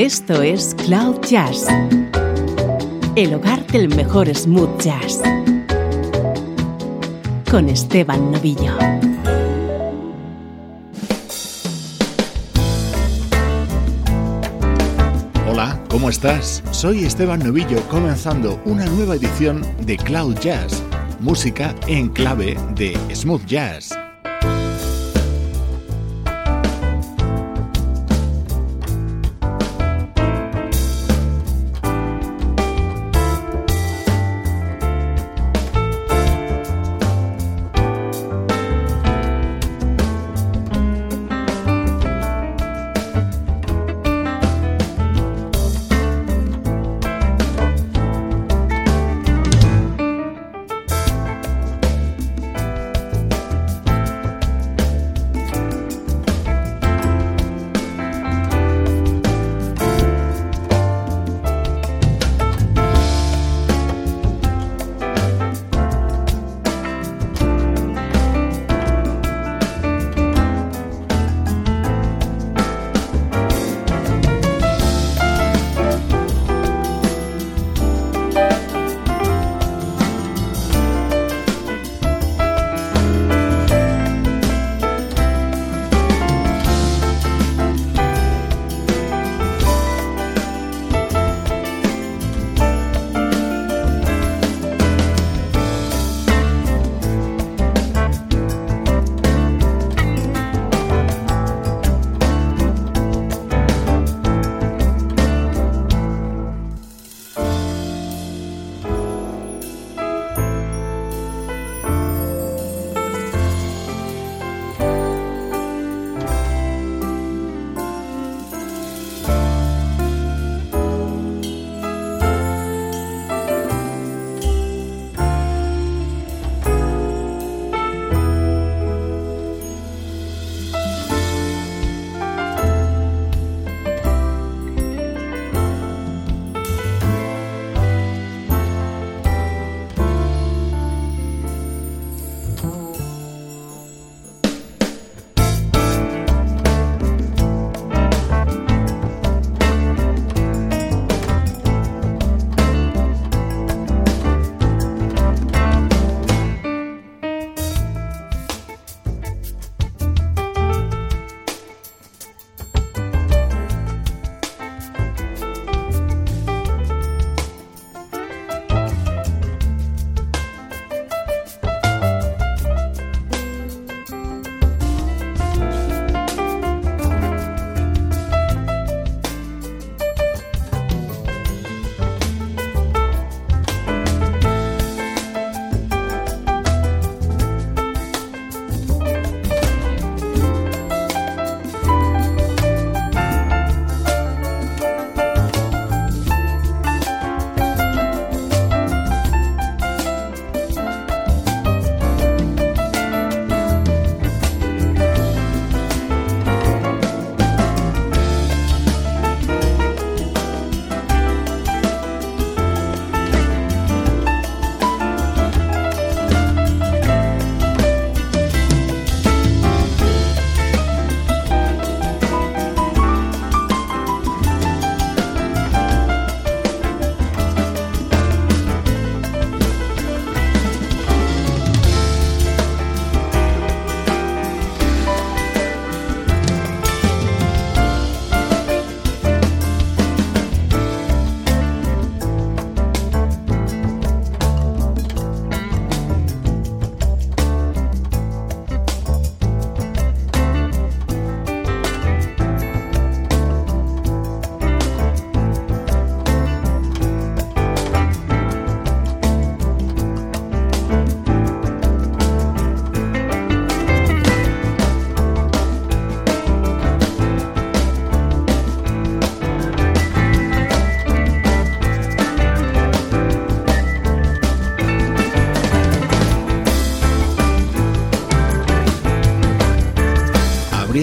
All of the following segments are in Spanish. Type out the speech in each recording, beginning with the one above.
Esto es Cloud Jazz, el hogar del mejor smooth jazz, con Esteban Novillo. Hola, ¿cómo estás? Soy Esteban Novillo comenzando una nueva edición de Cloud Jazz, música en clave de smooth jazz.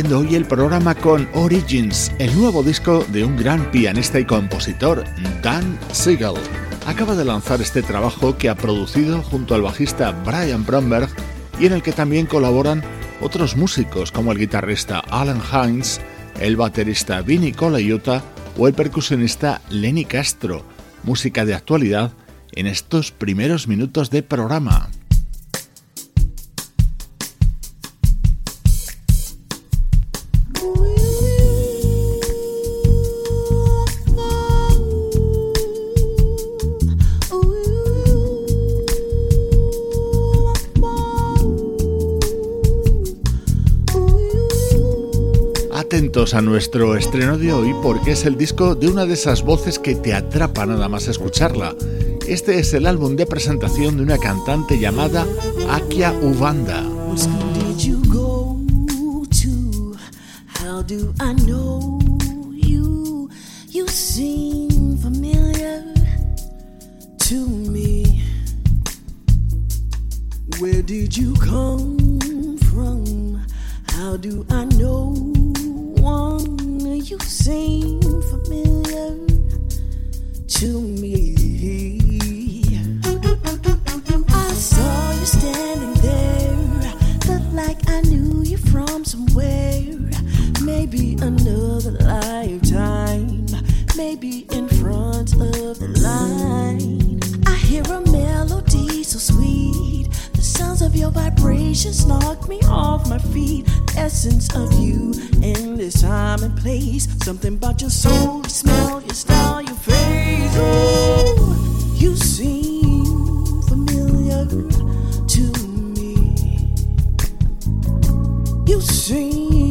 Hoy el programa con Origins, el nuevo disco de un gran pianista y compositor, Dan Siegel. Acaba de lanzar este trabajo que ha producido junto al bajista Brian Bromberg y en el que también colaboran otros músicos como el guitarrista Alan Hines, el baterista Vinny Colaiuta o el percusionista Lenny Castro, música de actualidad en estos primeros minutos de programa. A nuestro estreno de hoy porque es el disco de una de esas voces que te atrapa nada más escucharla. Este es el álbum de presentación de una cantante llamada Akia Ubanda. Where did you come from? How do I know? One you seem familiar to me. I saw you standing there, looked like I knew you from somewhere. Maybe another lifetime, maybe in front of the line. I hear a melody so sweet sounds of your vibrations knock me off my feet. Essence of you in this time and place. Something about your soul, your smell, your style, your face. Oh, you seem familiar to me. You seem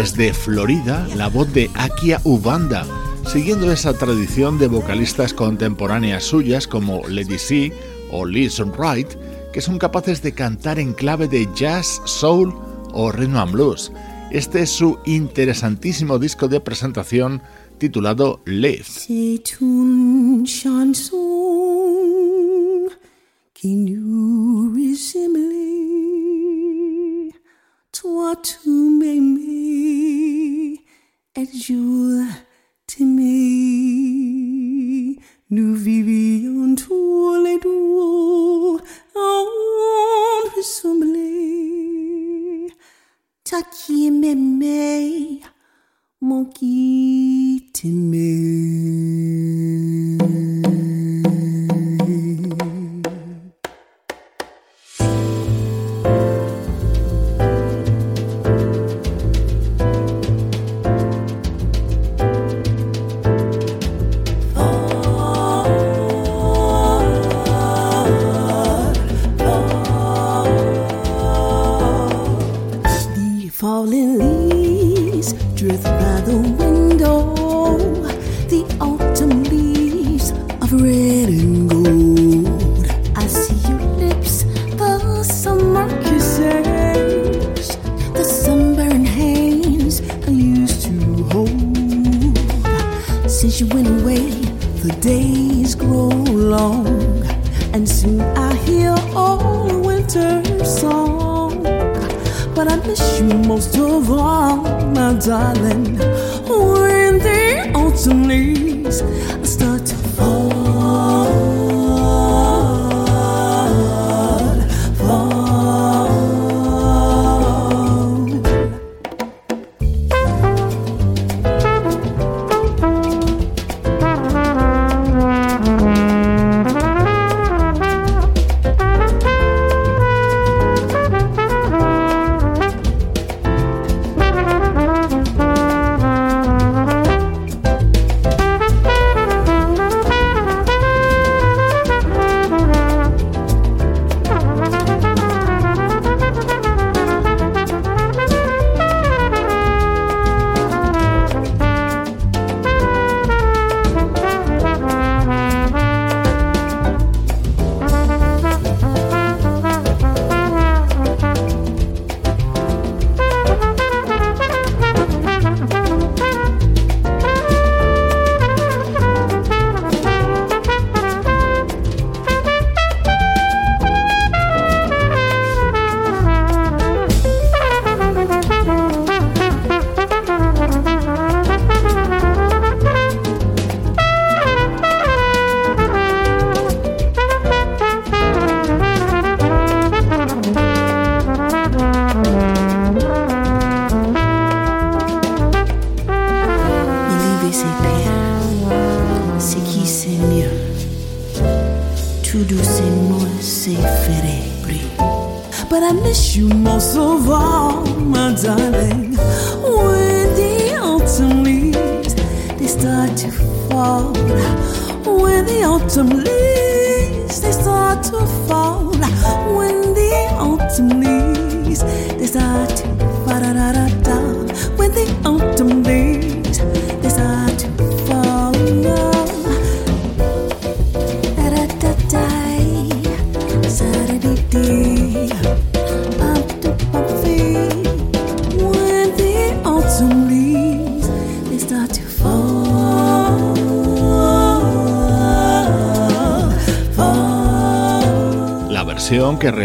Desde Florida, la voz de Akia Ubanda, siguiendo esa tradición de vocalistas contemporáneas suyas como Lady C o Liz Wright, que son capaces de cantar en clave de jazz, soul o rhythm and blues. Este es su interesantísimo disco de presentación titulado Live. taki me, mo ki te.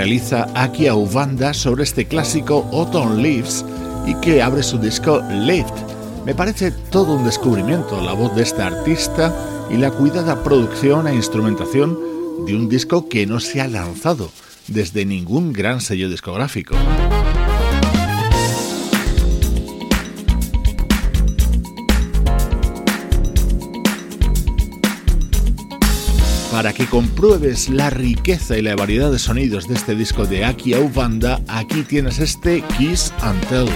realiza Aki Aubanda sobre este clásico Autumn Leaves y que abre su disco Lift. Me parece todo un descubrimiento la voz de esta artista y la cuidada producción e instrumentación de un disco que no se ha lanzado desde ningún gran sello discográfico. para que compruebes la riqueza y la variedad de sonidos de este disco de Aki Banda, aquí tienes este Kiss and Tell.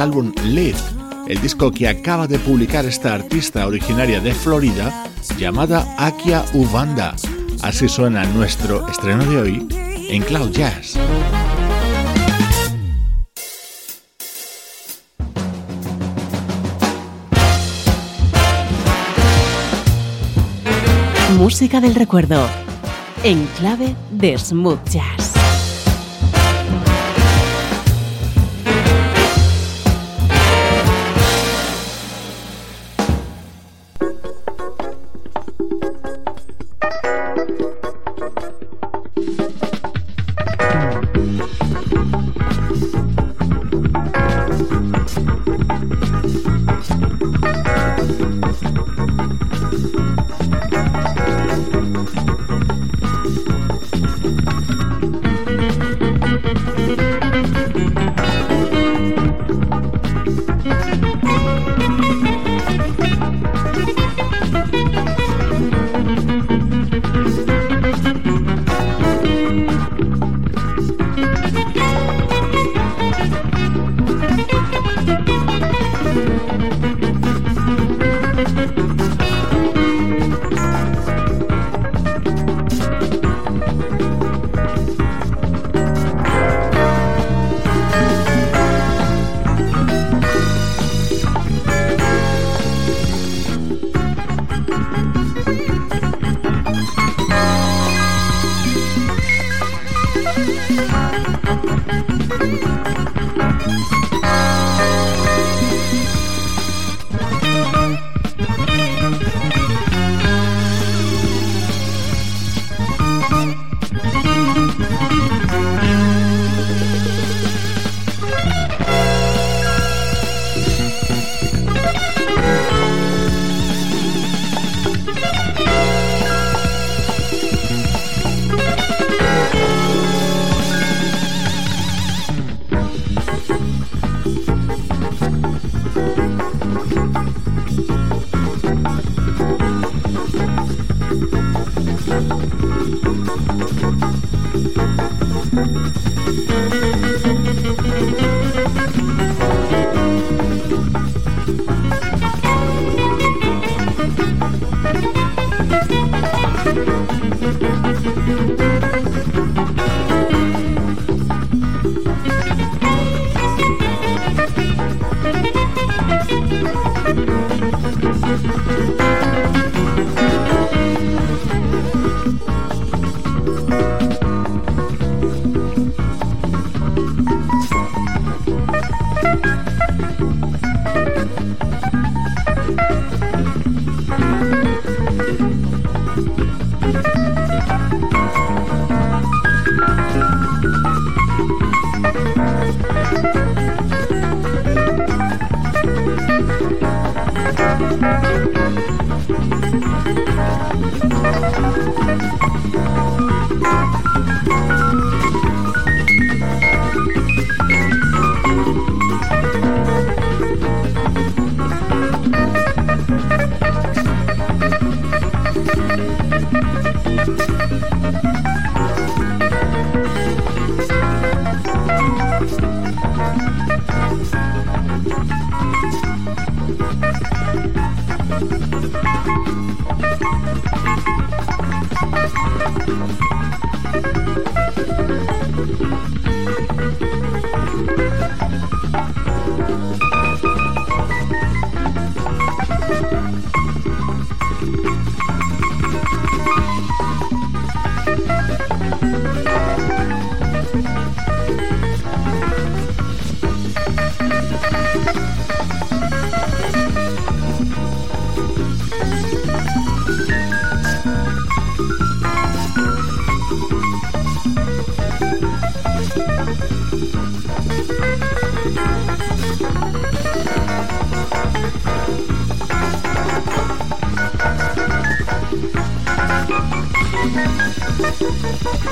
álbum Live, el disco que acaba de publicar esta artista originaria de Florida llamada Akia Ubanda. Así suena nuestro estreno de hoy en Cloud Jazz. Música del recuerdo en clave de smooth jazz.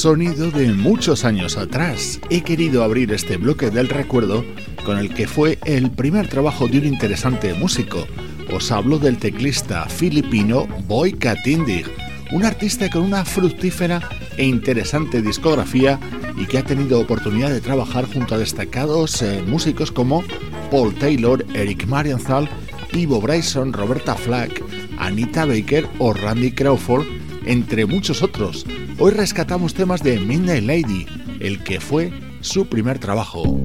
Sonido de muchos años atrás. He querido abrir este bloque del recuerdo con el que fue el primer trabajo de un interesante músico. Os hablo del teclista filipino Boy Katindig, un artista con una fructífera e interesante discografía y que ha tenido oportunidad de trabajar junto a destacados eh, músicos como Paul Taylor, Eric Marienthal, Pivo Bryson, Roberta Flack, Anita Baker o Randy Crawford, entre muchos otros. Hoy rescatamos temas de Midnight Lady, el que fue su primer trabajo.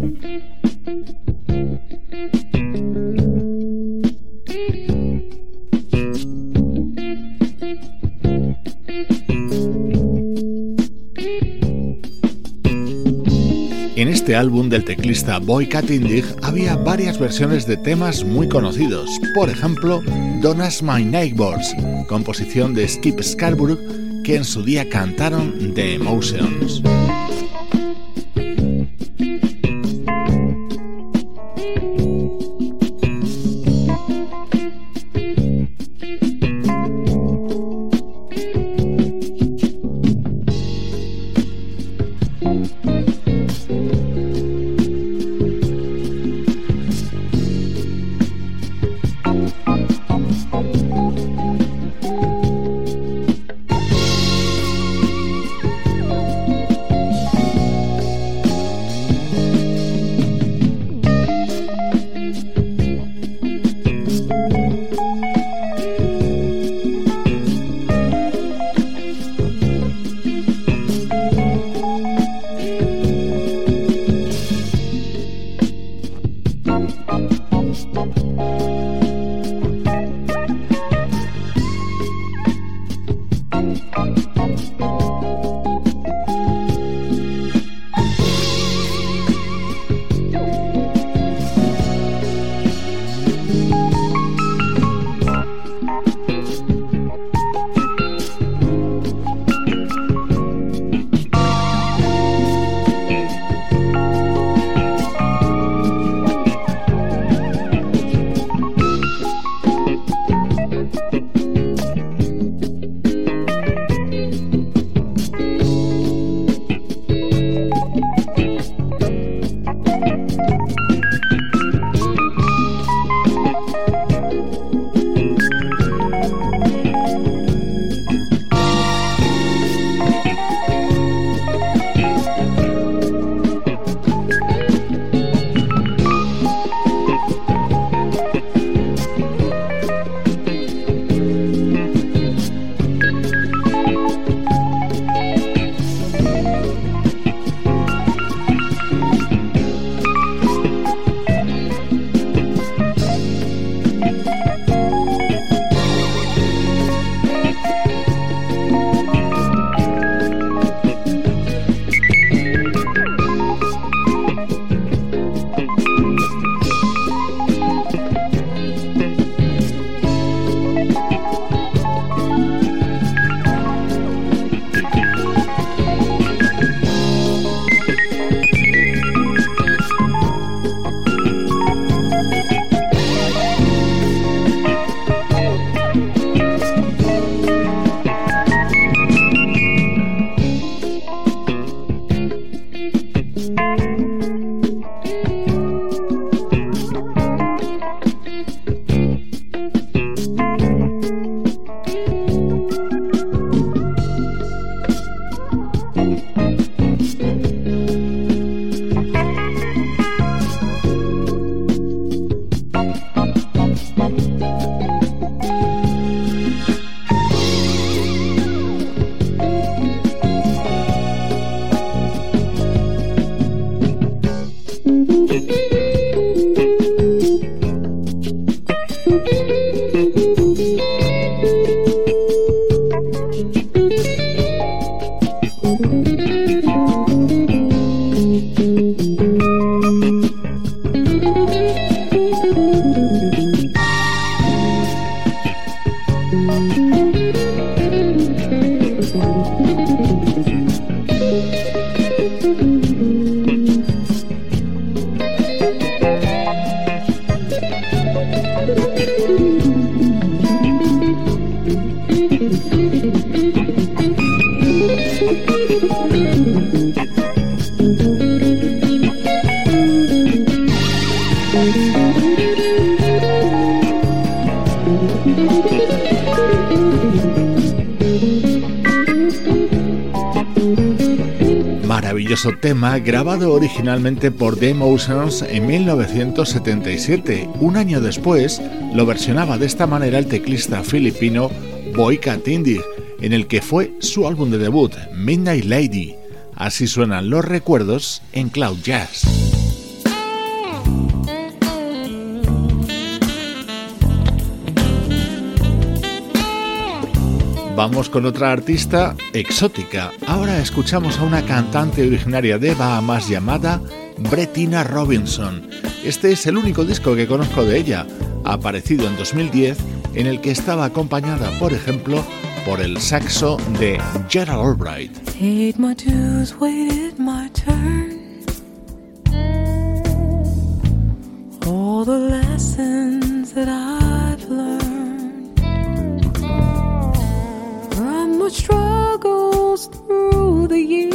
En este álbum del teclista Boy Katindig había varias versiones de temas muy conocidos, por ejemplo, Don't Ask My Neighbors, composición de Skip Scarborough que en su día cantaron The Emotions. Tema grabado originalmente por The Emotions en 1977. Un año después lo versionaba de esta manera el teclista filipino Boyka Tindig, en el que fue su álbum de debut, Midnight Lady. Así suenan los recuerdos en Cloud Jazz. Vamos con otra artista exótica. Ahora escuchamos a una cantante originaria de Bahamas llamada Brettina Robinson. Este es el único disco que conozco de ella, aparecido en 2010, en el que estaba acompañada, por ejemplo, por el saxo de Gerald Albright. Struggles through the years.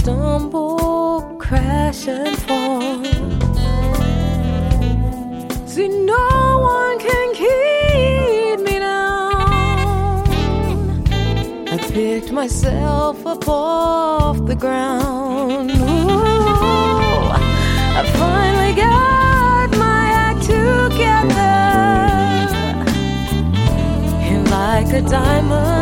Stumble, crash, and fall. See, no one can keep me down. I picked myself up off the ground. Ooh, I finally got my act together. And like a diamond,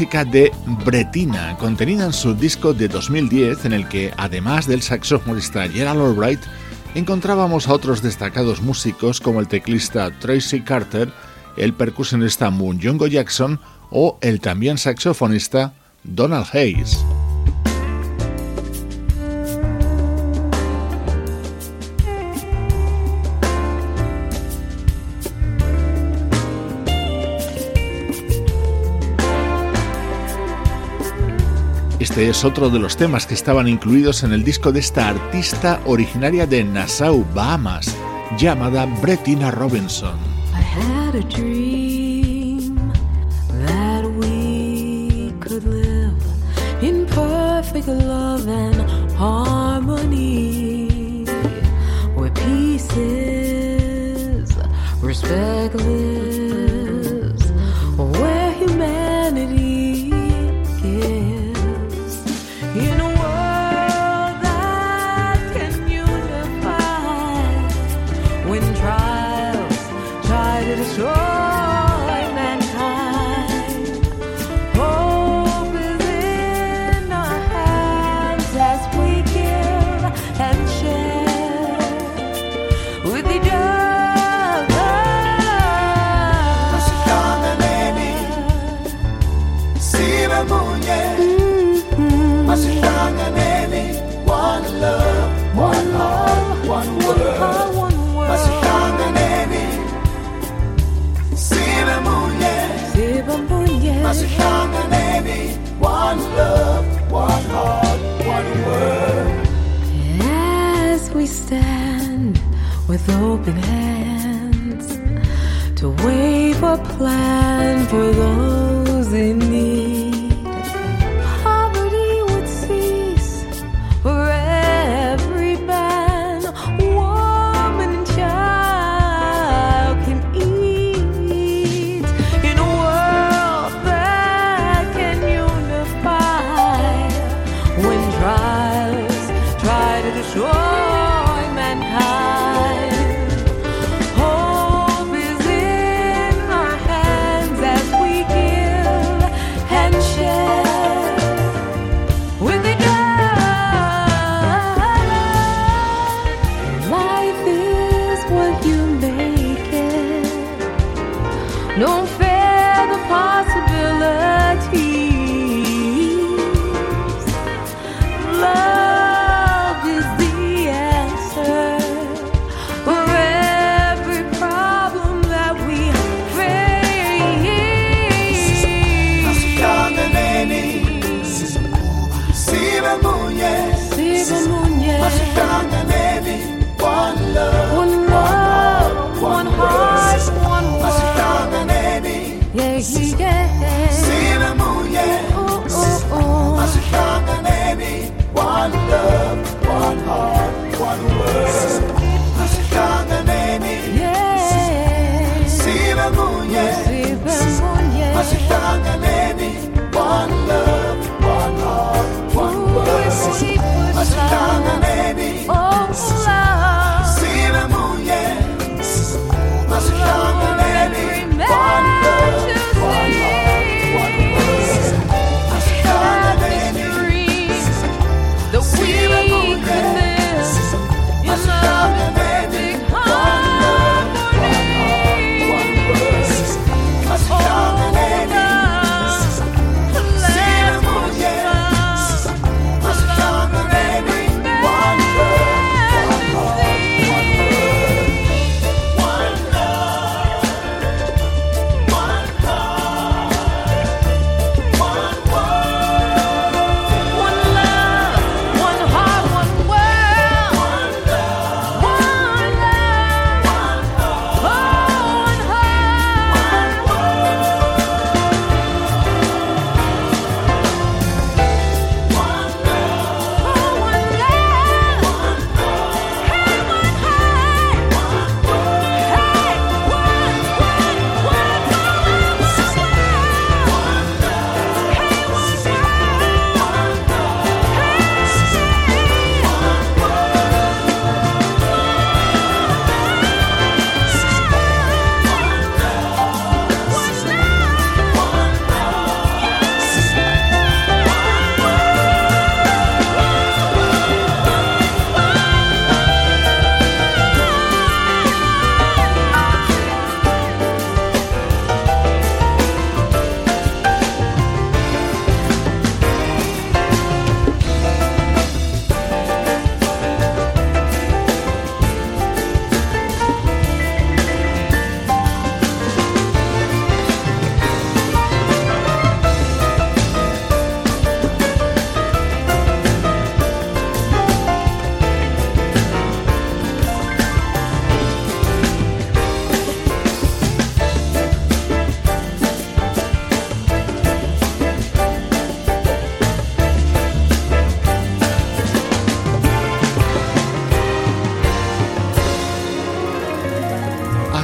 música de Bretina, contenida en su disco de 2010, en el que, además del saxofonista Gerald Albright, encontrábamos a otros destacados músicos como el teclista Tracy Carter, el percusionista Moon Jungo Jackson o el también saxofonista Donald Hayes. Este es otro de los temas que estaban incluidos en el disco de esta artista originaria de Nassau, Bahamas, llamada Brettina Robinson. Open hands to wave a plan for those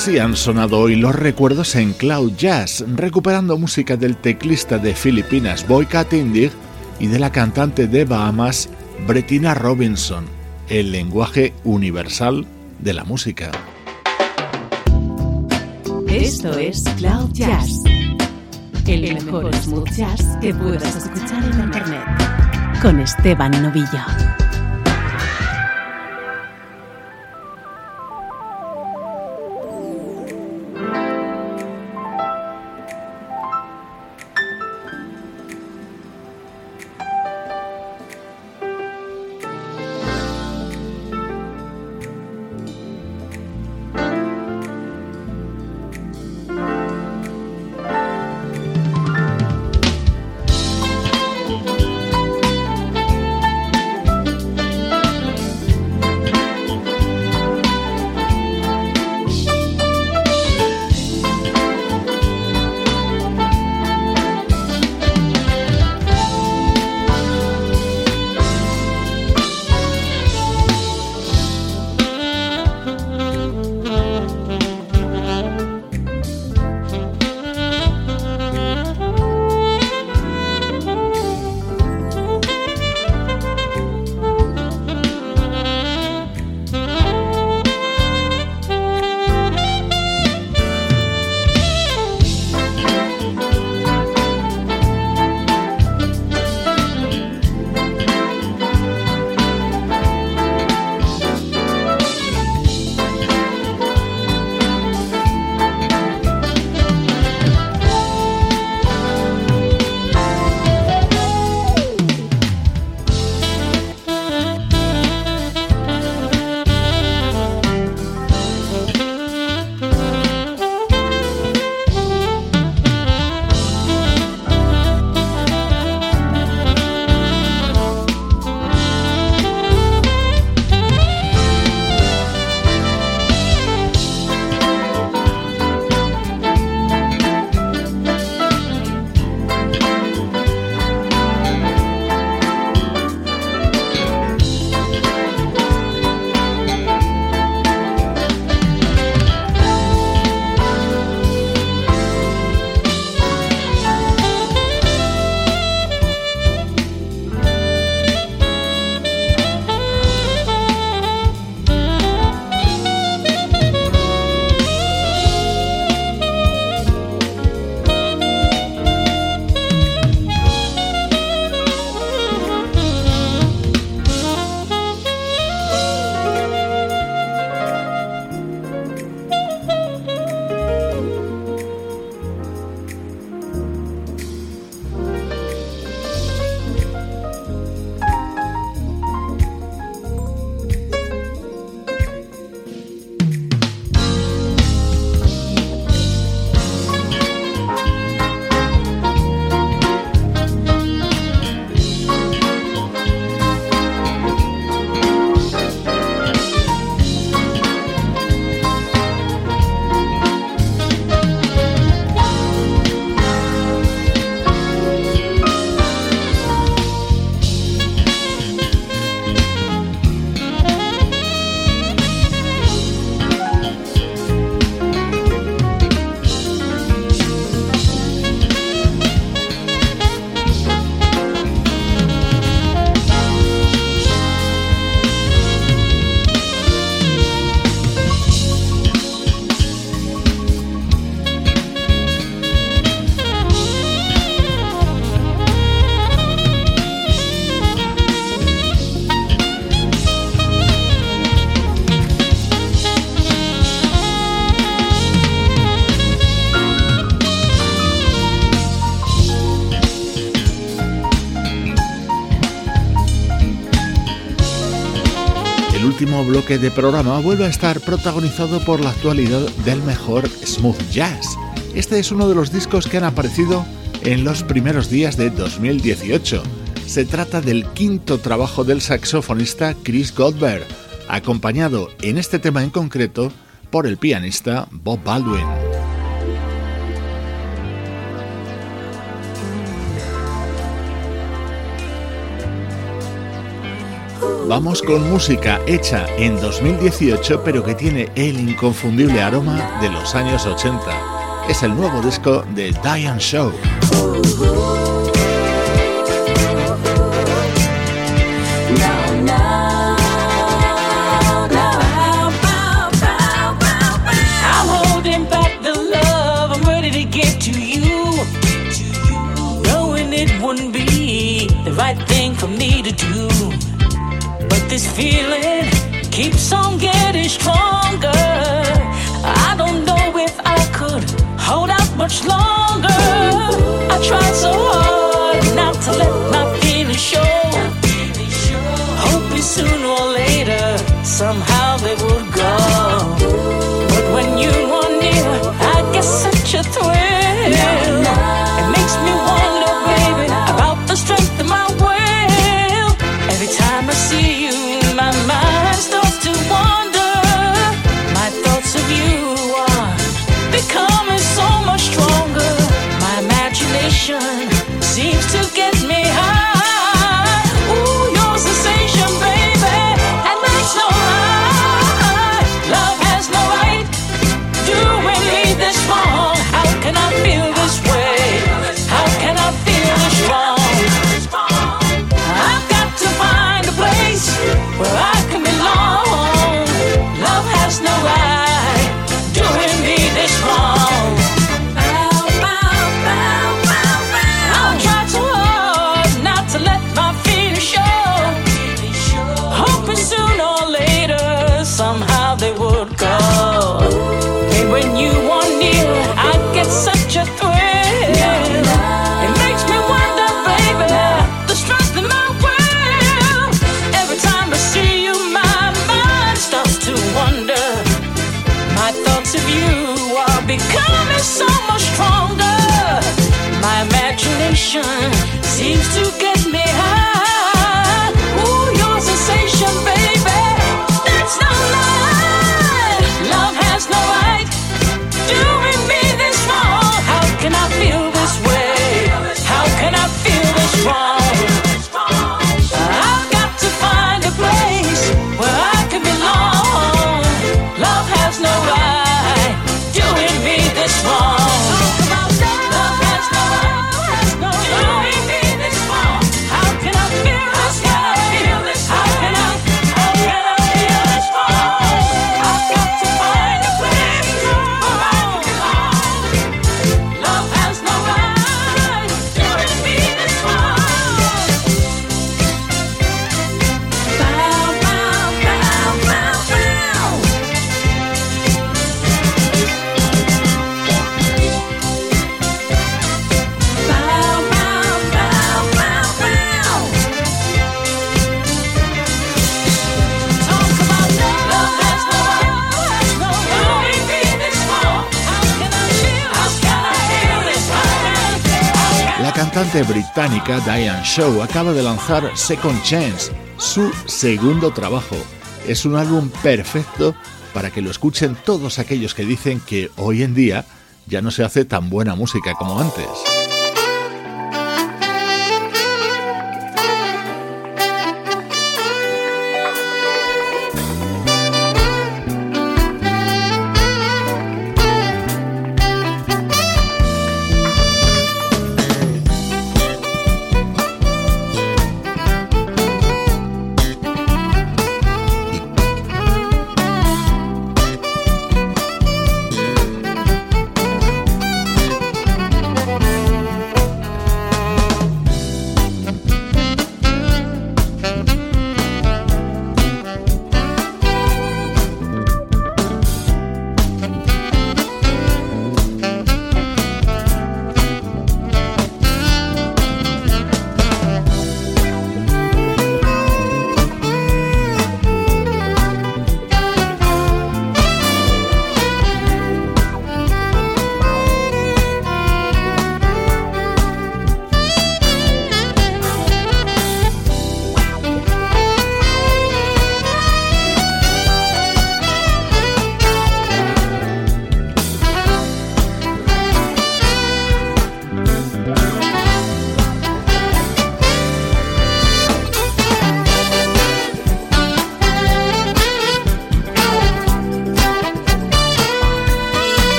Así han sonado hoy los recuerdos en Cloud Jazz, recuperando música del teclista de Filipinas Boykat Indig y de la cantante de Bahamas Brettina Robinson, el lenguaje universal de la música. Esto es Cloud Jazz, el mejor smooth jazz que puedas escuchar en Internet, con Esteban Novillo. Bloque de programa vuelve a estar protagonizado por la actualidad del mejor smooth jazz. Este es uno de los discos que han aparecido en los primeros días de 2018. Se trata del quinto trabajo del saxofonista Chris Goldberg, acompañado en este tema en concreto por el pianista Bob Baldwin. Vamos con música hecha en 2018 pero que tiene el inconfundible aroma de los años 80. Es el nuevo disco de Diane Show. feeling keeps on getting stronger. I don't know if I could hold out much longer. I tried so hard. this one. británica Diane Shaw acaba de lanzar Second Chance, su segundo trabajo. Es un álbum perfecto para que lo escuchen todos aquellos que dicen que hoy en día ya no se hace tan buena música como antes.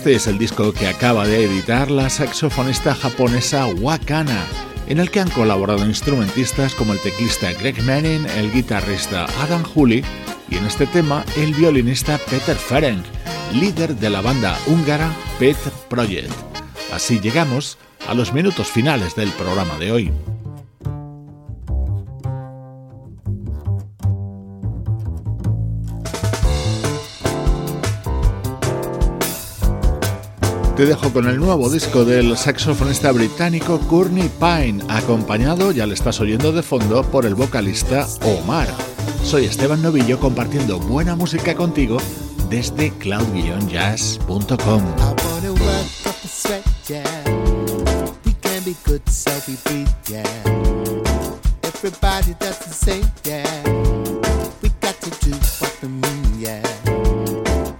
Este es el disco que acaba de editar la saxofonista japonesa Wakana, en el que han colaborado instrumentistas como el teclista Greg Manning, el guitarrista Adam Hooley y en este tema el violinista Peter Ferenc, líder de la banda húngara Pet Project. Así llegamos a los minutos finales del programa de hoy. Te dejo con el nuevo disco del saxofonista británico Courtney Pine, acompañado, ya le estás oyendo de fondo, por el vocalista Omar. Soy Esteban Novillo compartiendo buena música contigo desde cloud-jazz.com.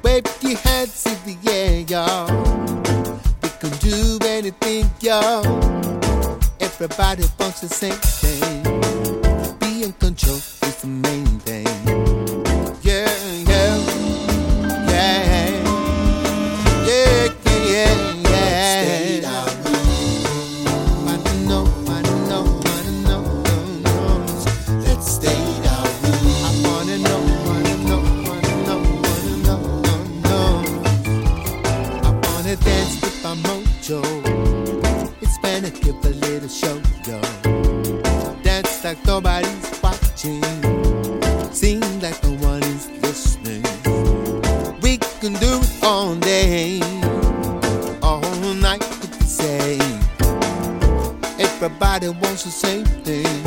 Wave Everybody wants the same thing. Like no one is listening. We can do it all day, all night the say. Everybody wants the same thing.